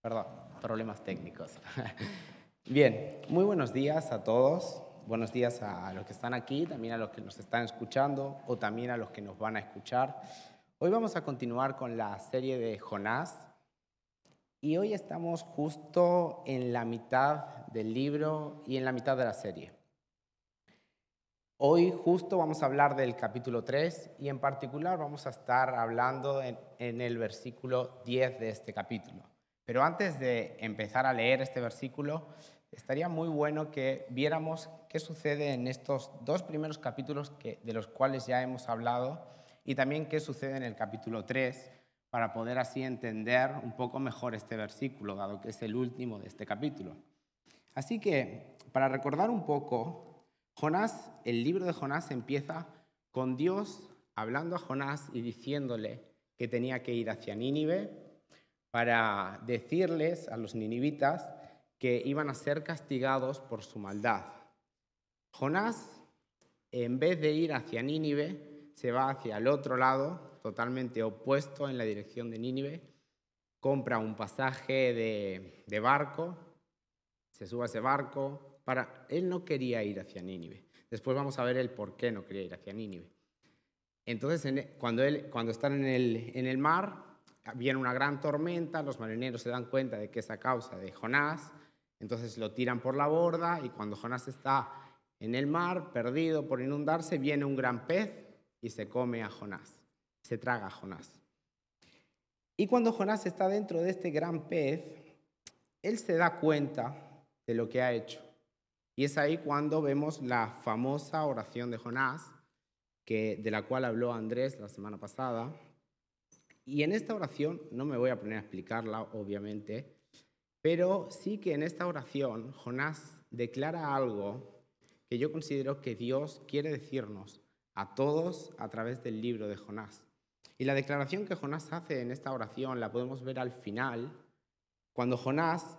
Perdón, problemas técnicos. Bien, muy buenos días a todos. Buenos días a los que están aquí, también a los que nos están escuchando o también a los que nos van a escuchar. Hoy vamos a continuar con la serie de Jonás y hoy estamos justo en la mitad del libro y en la mitad de la serie. Hoy justo vamos a hablar del capítulo 3 y en particular vamos a estar hablando en, en el versículo 10 de este capítulo. Pero antes de empezar a leer este versículo, estaría muy bueno que viéramos qué sucede en estos dos primeros capítulos de los cuales ya hemos hablado y también qué sucede en el capítulo 3 para poder así entender un poco mejor este versículo, dado que es el último de este capítulo. Así que, para recordar un poco, Jonás, el libro de Jonás empieza con Dios hablando a Jonás y diciéndole que tenía que ir hacia Nínive para decirles a los ninivitas que iban a ser castigados por su maldad. Jonás, en vez de ir hacia Nínive, se va hacia el otro lado, totalmente opuesto en la dirección de Nínive, compra un pasaje de, barco, se sube a ese barco, para, él no quería ir hacia Nínive. Después vamos a ver el por qué no quería ir hacia Nínive. Entonces, cuando, él, cuando están en el, en el mar, viene una gran tormenta, los marineros se dan cuenta de que es a causa de Jonás, entonces lo tiran por la borda y cuando Jonás está en el mar, perdido por inundarse, viene un gran pez y se come a Jonás, se traga a Jonás. Y cuando Jonás está dentro de este gran pez, él se da cuenta de lo que ha hecho. Y es ahí cuando vemos la famosa oración de Jonás, que, de la cual habló Andrés la semana pasada, y en esta oración, no me voy a poner a explicarla, obviamente, pero sí que en esta oración Jonás declara algo que yo considero que Dios quiere decirnos a todos a través del libro de Jonás. Y la declaración que Jonás hace en esta oración la podemos ver al final, cuando Jonás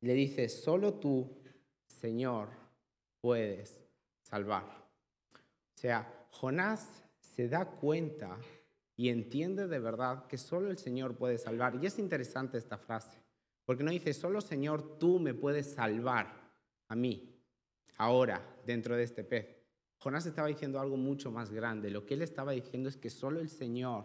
le dice, solo tú, Señor, puedes salvar. O sea, Jonás se da cuenta y entiende de verdad que solo el Señor puede salvar. Y es interesante esta frase, porque no dice, solo Señor, tú me puedes salvar a mí, ahora, dentro de este pez. Jonás estaba diciendo algo mucho más grande. Lo que él estaba diciendo es que solo el Señor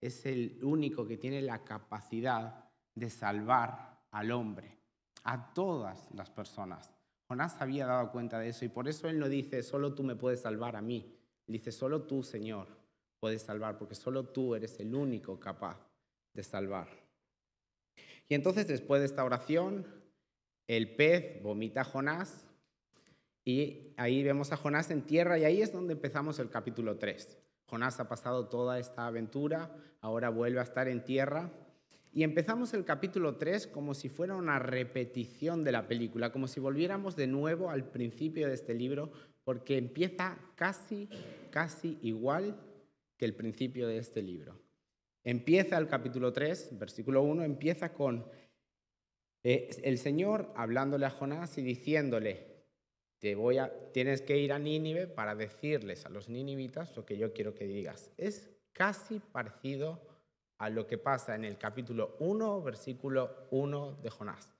es el único que tiene la capacidad de salvar al hombre, a todas las personas. Jonás había dado cuenta de eso y por eso él no dice, solo tú me puedes salvar a mí. Dice, solo tú, Señor puedes salvar, porque solo tú eres el único capaz de salvar. Y entonces después de esta oración, el pez vomita a Jonás y ahí vemos a Jonás en tierra y ahí es donde empezamos el capítulo 3. Jonás ha pasado toda esta aventura, ahora vuelve a estar en tierra y empezamos el capítulo 3 como si fuera una repetición de la película, como si volviéramos de nuevo al principio de este libro, porque empieza casi, casi igual que el principio de este libro. Empieza el capítulo 3, versículo 1, empieza con eh, el Señor hablándole a Jonás y diciéndole, te voy a, tienes que ir a Nínive para decirles a los ninivitas lo que yo quiero que digas. Es casi parecido a lo que pasa en el capítulo 1, versículo 1 de Jonás.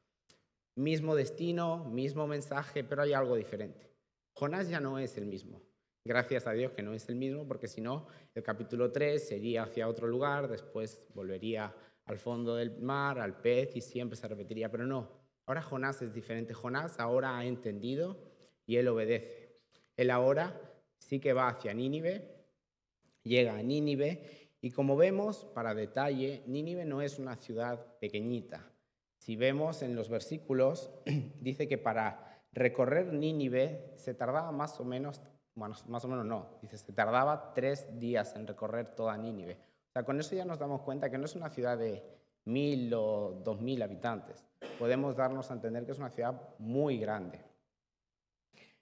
Mismo destino, mismo mensaje, pero hay algo diferente. Jonás ya no es el mismo. Gracias a Dios que no es el mismo, porque si no, el capítulo 3 sería hacia otro lugar, después volvería al fondo del mar, al pez, y siempre se repetiría. Pero no, ahora Jonás es diferente. Jonás ahora ha entendido y él obedece. Él ahora sí que va hacia Nínive, llega a Nínive, y como vemos, para detalle, Nínive no es una ciudad pequeñita. Si vemos en los versículos, dice que para recorrer Nínive se tardaba más o menos más o menos no, dice, se tardaba tres días en recorrer toda Nínive. O sea, con eso ya nos damos cuenta que no es una ciudad de mil o dos mil habitantes. Podemos darnos a entender que es una ciudad muy grande.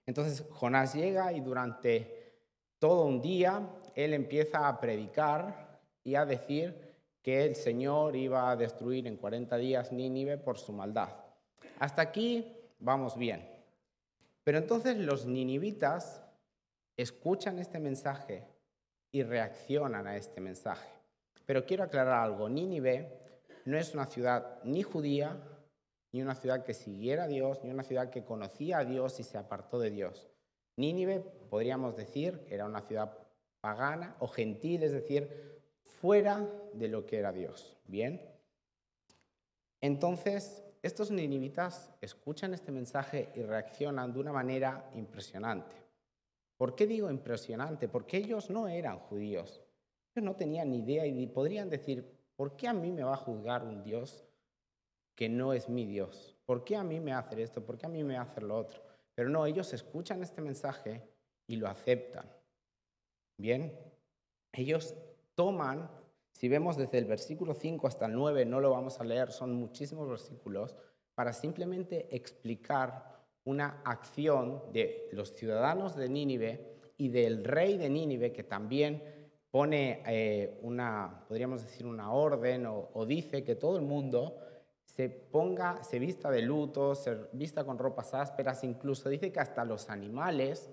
Entonces Jonás llega y durante todo un día él empieza a predicar y a decir que el Señor iba a destruir en 40 días Nínive por su maldad. Hasta aquí vamos bien. Pero entonces los ninivitas escuchan este mensaje y reaccionan a este mensaje. Pero quiero aclarar algo, Nínive no es una ciudad ni judía, ni una ciudad que siguiera a Dios, ni una ciudad que conocía a Dios y se apartó de Dios. Nínive, podríamos decir, era una ciudad pagana o gentil, es decir, fuera de lo que era Dios. Bien. Entonces, estos ninivitas escuchan este mensaje y reaccionan de una manera impresionante. ¿Por qué digo impresionante? Porque ellos no eran judíos. Ellos no tenían ni idea y podrían decir, ¿por qué a mí me va a juzgar un Dios que no es mi Dios? ¿Por qué a mí me hace esto? ¿Por qué a mí me hace lo otro? Pero no, ellos escuchan este mensaje y lo aceptan. Bien, ellos toman, si vemos desde el versículo 5 hasta el 9, no lo vamos a leer, son muchísimos versículos, para simplemente explicar una acción de los ciudadanos de Nínive y del rey de Nínive, que también pone eh, una, podríamos decir, una orden o, o, dice que todo el mundo se ponga, se vista de luto, se vista con ropas ásperas, incluso dice que hasta los animales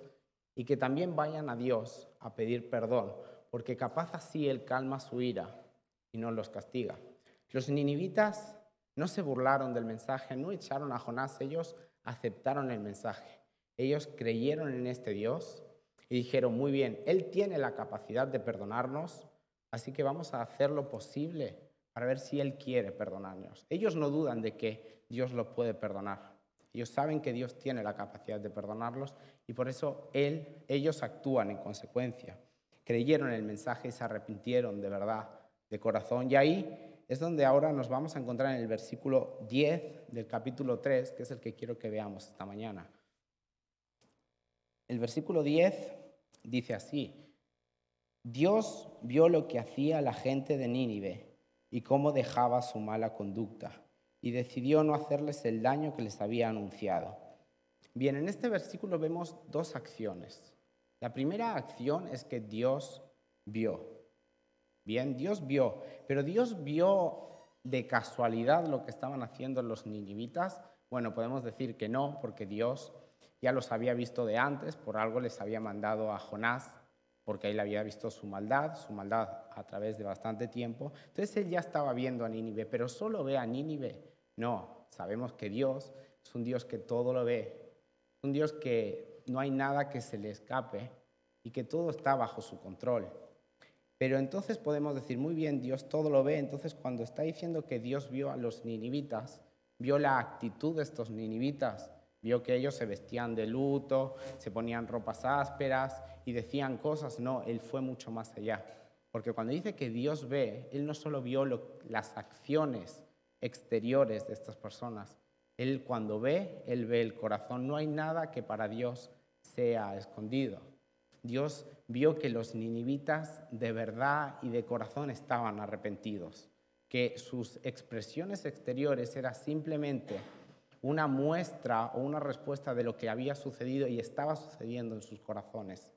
y que también vayan a Dios a pedir perdón, porque capaz así Él calma su ira y no los castiga. Los ninivitas no se burlaron del mensaje, no echaron a Jonás, ellos aceptaron el mensaje. Ellos creyeron en este Dios y dijeron, muy bien, Él tiene la capacidad de perdonarnos, así que vamos a hacer lo posible para ver si Él quiere perdonarnos. Ellos no dudan de que Dios lo puede perdonar. Ellos saben que Dios tiene la capacidad de perdonarlos y por eso él, ellos actúan en consecuencia. Creyeron en el mensaje y se arrepintieron de verdad, de corazón. Y ahí es donde ahora nos vamos a encontrar en el versículo 10 del capítulo 3, que es el que quiero que veamos esta mañana. El versículo 10 dice así, Dios vio lo que hacía la gente de Nínive y cómo dejaba su mala conducta y decidió no hacerles el daño que les había anunciado. Bien, en este versículo vemos dos acciones. La primera acción es que Dios vio. Bien, Dios vio, pero Dios vio de casualidad lo que estaban haciendo los ninivitas. Bueno, podemos decir que no, porque Dios ya los había visto de antes, por algo les había mandado a Jonás, porque él había visto su maldad, su maldad a través de bastante tiempo. Entonces él ya estaba viendo a Nínive, pero solo ve a Nínive no, sabemos que Dios es un Dios que todo lo ve, un Dios que no hay nada que se le escape y que todo está bajo su control. Pero entonces podemos decir, muy bien, Dios todo lo ve, entonces cuando está diciendo que Dios vio a los ninivitas, vio la actitud de estos ninivitas, vio que ellos se vestían de luto, se ponían ropas ásperas y decían cosas, no, Él fue mucho más allá. Porque cuando dice que Dios ve, Él no solo vio las acciones exteriores de estas personas. Él cuando ve, Él ve el corazón. No hay nada que para Dios sea escondido. Dios vio que los ninivitas de verdad y de corazón estaban arrepentidos, que sus expresiones exteriores eran simplemente una muestra o una respuesta de lo que había sucedido y estaba sucediendo en sus corazones.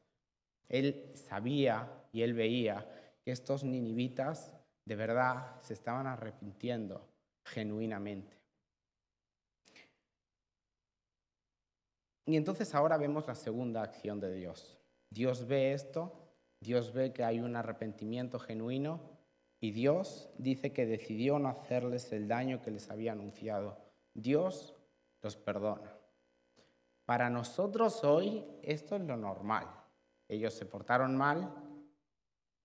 Él sabía y él veía que estos ninivitas de verdad se estaban arrepintiendo genuinamente. Y entonces ahora vemos la segunda acción de Dios. Dios ve esto, Dios ve que hay un arrepentimiento genuino y Dios dice que decidió no hacerles el daño que les había anunciado. Dios los perdona. Para nosotros hoy esto es lo normal. Ellos se portaron mal,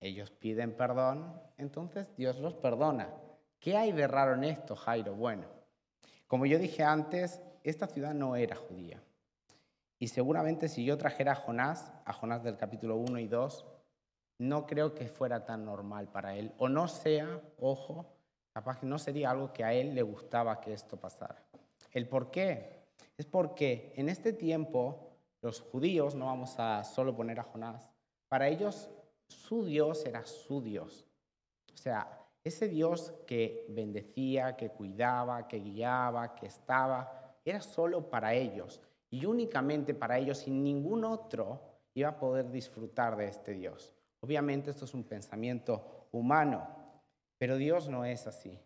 ellos piden perdón, entonces Dios los perdona. ¿Qué hay de raro en esto, Jairo? Bueno, como yo dije antes, esta ciudad no era judía. Y seguramente si yo trajera a Jonás, a Jonás del capítulo 1 y 2, no creo que fuera tan normal para él. O no sea, ojo, capaz que no sería algo que a él le gustaba que esto pasara. ¿El por qué? Es porque en este tiempo los judíos, no vamos a solo poner a Jonás, para ellos su Dios era su Dios. O sea, ese Dios que bendecía, que cuidaba, que guiaba, que estaba, era solo para ellos y únicamente para ellos y ningún otro iba a poder disfrutar de este Dios. Obviamente esto es un pensamiento humano, pero Dios no es así.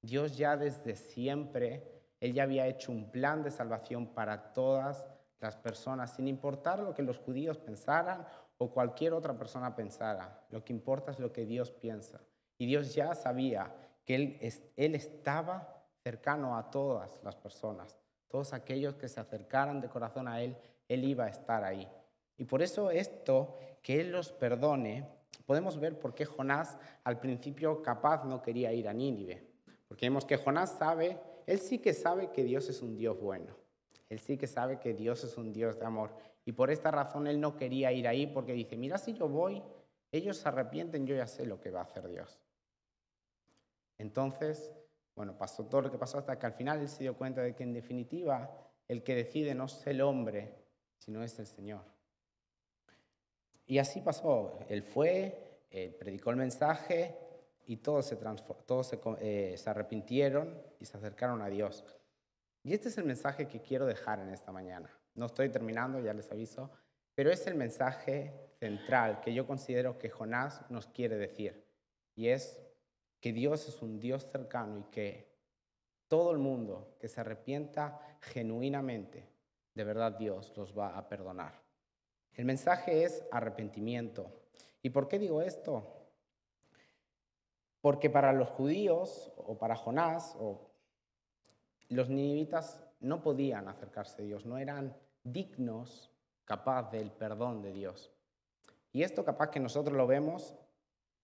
Dios ya desde siempre, Él ya había hecho un plan de salvación para todas las personas, sin importar lo que los judíos pensaran o cualquier otra persona pensara. Lo que importa es lo que Dios piensa. Y Dios ya sabía que él, él estaba cercano a todas las personas, todos aquellos que se acercaran de corazón a Él, Él iba a estar ahí. Y por eso esto, que Él los perdone, podemos ver por qué Jonás al principio capaz no quería ir a Nínive. Porque vemos que Jonás sabe, él sí que sabe que Dios es un Dios bueno. Él sí que sabe que Dios es un Dios de amor. Y por esta razón él no quería ir ahí porque dice, mira si yo voy, ellos se arrepienten, yo ya sé lo que va a hacer Dios. Entonces, bueno, pasó todo lo que pasó hasta que al final él se dio cuenta de que en definitiva el que decide no es el hombre, sino es el Señor. Y así pasó. Él fue, predicó el mensaje y todos, se, todos eh, se arrepintieron y se acercaron a Dios. Y este es el mensaje que quiero dejar en esta mañana. No estoy terminando, ya les aviso, pero es el mensaje central que yo considero que Jonás nos quiere decir. Y es que Dios es un Dios cercano y que todo el mundo que se arrepienta genuinamente, de verdad Dios los va a perdonar. El mensaje es arrepentimiento. ¿Y por qué digo esto? Porque para los judíos o para Jonás o los ninivitas no podían acercarse a Dios, no eran dignos capaz del perdón de Dios. Y esto capaz que nosotros lo vemos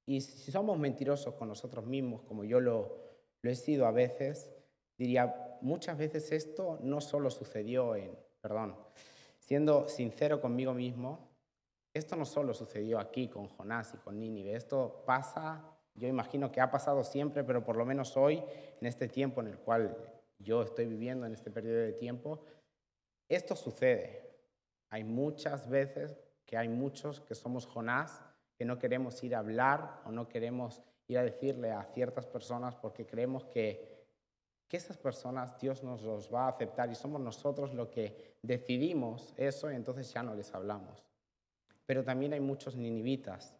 y si somos mentirosos con nosotros mismos, como yo lo, he sido a veces, diría, muchas veces esto no solo sucedió en, perdón, siendo sincero conmigo mismo, esto no solo sucedió aquí con Jonás y con Nínive, esto pasa, yo imagino que ha pasado siempre, pero por lo menos hoy, en este tiempo en el cual yo estoy viviendo, en este periodo de tiempo, esto sucede. Hay muchas veces que hay muchos que somos Jonás que no queremos ir a hablar o no queremos ir a decirle a ciertas personas porque creemos que, que esas personas Dios nos los va a aceptar y somos nosotros los que decidimos eso y entonces ya no les hablamos. Pero también hay muchos ninivitas.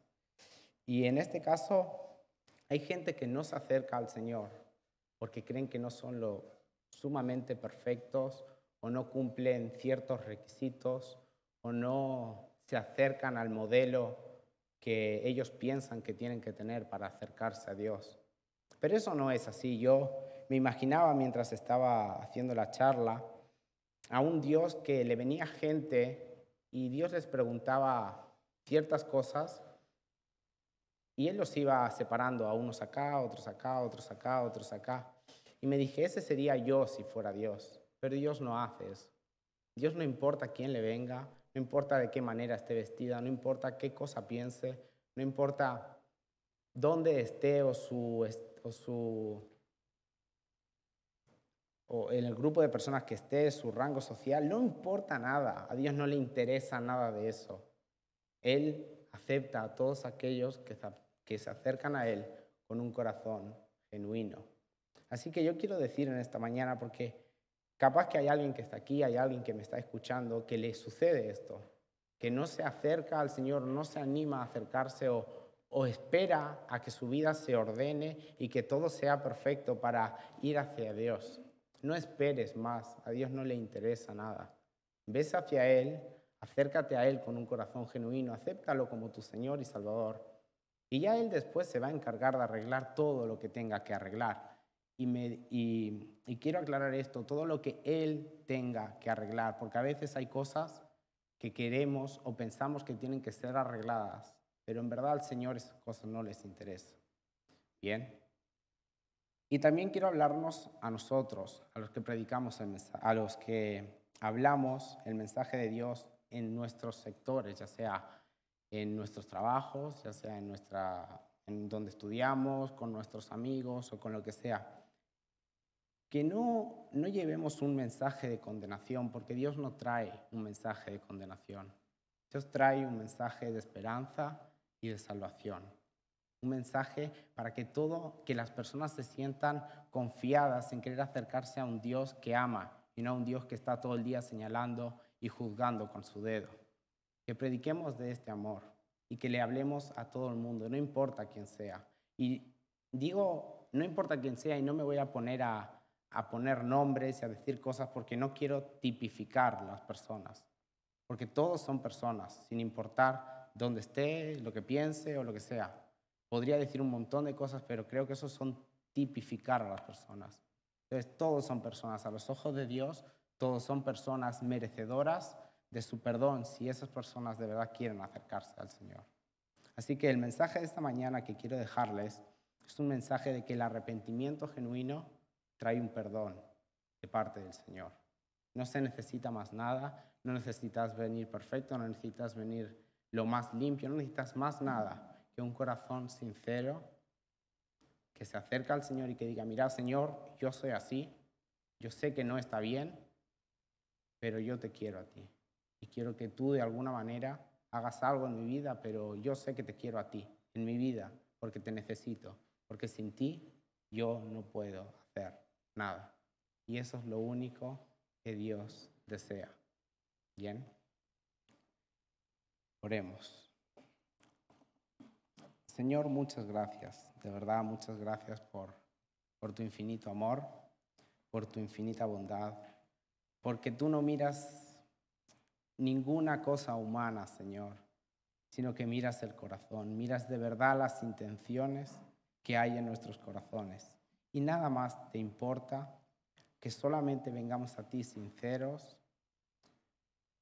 Y en este caso hay gente que no se acerca al Señor porque creen que no son lo sumamente perfectos o no cumplen ciertos requisitos o no se acercan al modelo que ellos piensan que tienen que tener para acercarse a Dios. Pero eso no es así. Yo me imaginaba mientras estaba haciendo la charla a un Dios que le venía gente y Dios les preguntaba ciertas cosas y Él los iba separando a unos acá, otros acá, otros acá, otros acá. Y me dije, ese sería yo si fuera Dios. Pero Dios no hace eso. Dios no importa quién le venga, no importa de qué manera esté vestida, no importa qué cosa piense, no importa dónde esté o su, o su o en el grupo de personas que esté, su rango social, no importa nada. A Dios no le interesa nada de eso. Él acepta a todos aquellos que, que se acercan a Él con un corazón genuino. Así que yo quiero decir en esta mañana, porque Capaz que hay alguien que está aquí, hay alguien que me está escuchando, que le sucede esto, que no se acerca al Señor, no se anima a acercarse o, o espera a que su vida se ordene y que todo sea perfecto para ir hacia Dios. No esperes más, a Dios no le interesa nada. Ves hacia Él, acércate a Él con un corazón genuino, acéptalo como tu Señor y Salvador. Y ya Él después se va a encargar de arreglar todo lo que tenga que arreglar. Y, quiero aclarar esto, todo lo que Él tenga que arreglar, porque a veces hay cosas que queremos o pensamos que tienen que ser arregladas, pero en verdad al Señor esas cosas no les interesa. Bien. Y también quiero hablarnos a nosotros, a los que predicamos, el a los que hablamos el mensaje de Dios en nuestros sectores, ya sea en nuestros trabajos, ya sea en, nuestra, en donde estudiamos, con nuestros amigos o con lo que sea que no, no llevemos un mensaje de condenación, porque Dios no trae un mensaje de condenación. Dios trae un mensaje de esperanza y de salvación. Un mensaje para que todo, que las personas se sientan confiadas en querer acercarse a un Dios que ama y no a un Dios que está todo el día señalando y juzgando con su dedo. Que prediquemos de este amor y que le hablemos a todo el mundo, no importa quién sea. Y digo, no importa quién sea y no me voy a poner a, a poner nombres y a decir cosas porque no quiero tipificar las personas. Porque todos son personas, sin importar dónde esté, lo que piense o lo que sea. Podría decir un montón de cosas, pero creo que esos son tipificar a las personas. Entonces, todos son personas a los ojos de Dios, todos son personas merecedoras de su perdón si esas personas de verdad quieren acercarse al Señor. Así que el mensaje de esta mañana que quiero dejarles es un mensaje de que el arrepentimiento genuino trae un perdón de parte del Señor. No se necesita más nada, no necesitas venir perfecto, no necesitas venir lo más limpio, no necesitas más nada que un corazón sincero que se acerca al Señor y que diga, mira Señor, yo soy así, yo sé que no está bien, pero yo te quiero a ti. Y quiero que tú de alguna manera hagas algo en mi vida, pero yo sé que te quiero a ti, en mi vida, porque te necesito, porque sin ti yo no puedo hacer nada. Y eso es lo único que Dios desea. Bien. Oremos. Señor, muchas gracias, de verdad muchas gracias por, por tu infinito amor, por tu infinita bondad, porque tú no miras ninguna cosa humana, Señor, sino que miras el corazón, miras de verdad las intenciones que hay en nuestros corazones. Y nada más te importa que solamente vengamos a ti sinceros,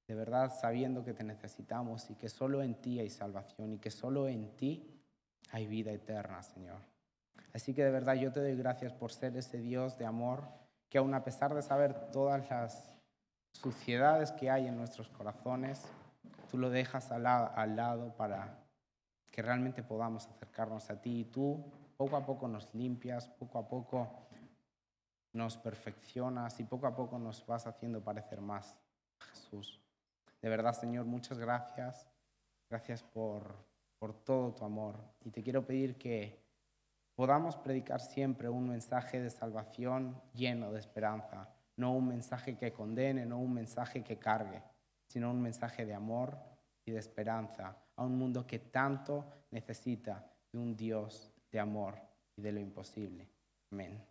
de verdad sabiendo que te necesitamos y que solo en ti hay salvación y que solo en ti hay vida eterna, Señor. Así que de verdad yo te doy gracias por ser ese Dios de amor que aun a pesar de saber todas las suciedades que hay en nuestros corazones, tú lo dejas al lado, para que realmente podamos acercarnos a ti y tú poco a poco nos limpias, poco a poco nos perfeccionas y poco a poco nos vas haciendo parecer más Jesús. De verdad, Señor, muchas gracias. Gracias por, por todo tu amor. Y te quiero pedir que podamos predicar siempre un mensaje de salvación lleno de esperanza no un mensaje que condene, no un mensaje que cargue, sino un mensaje de amor y de esperanza a un mundo que tanto necesita de un Dios de amor y de lo imposible. Amén.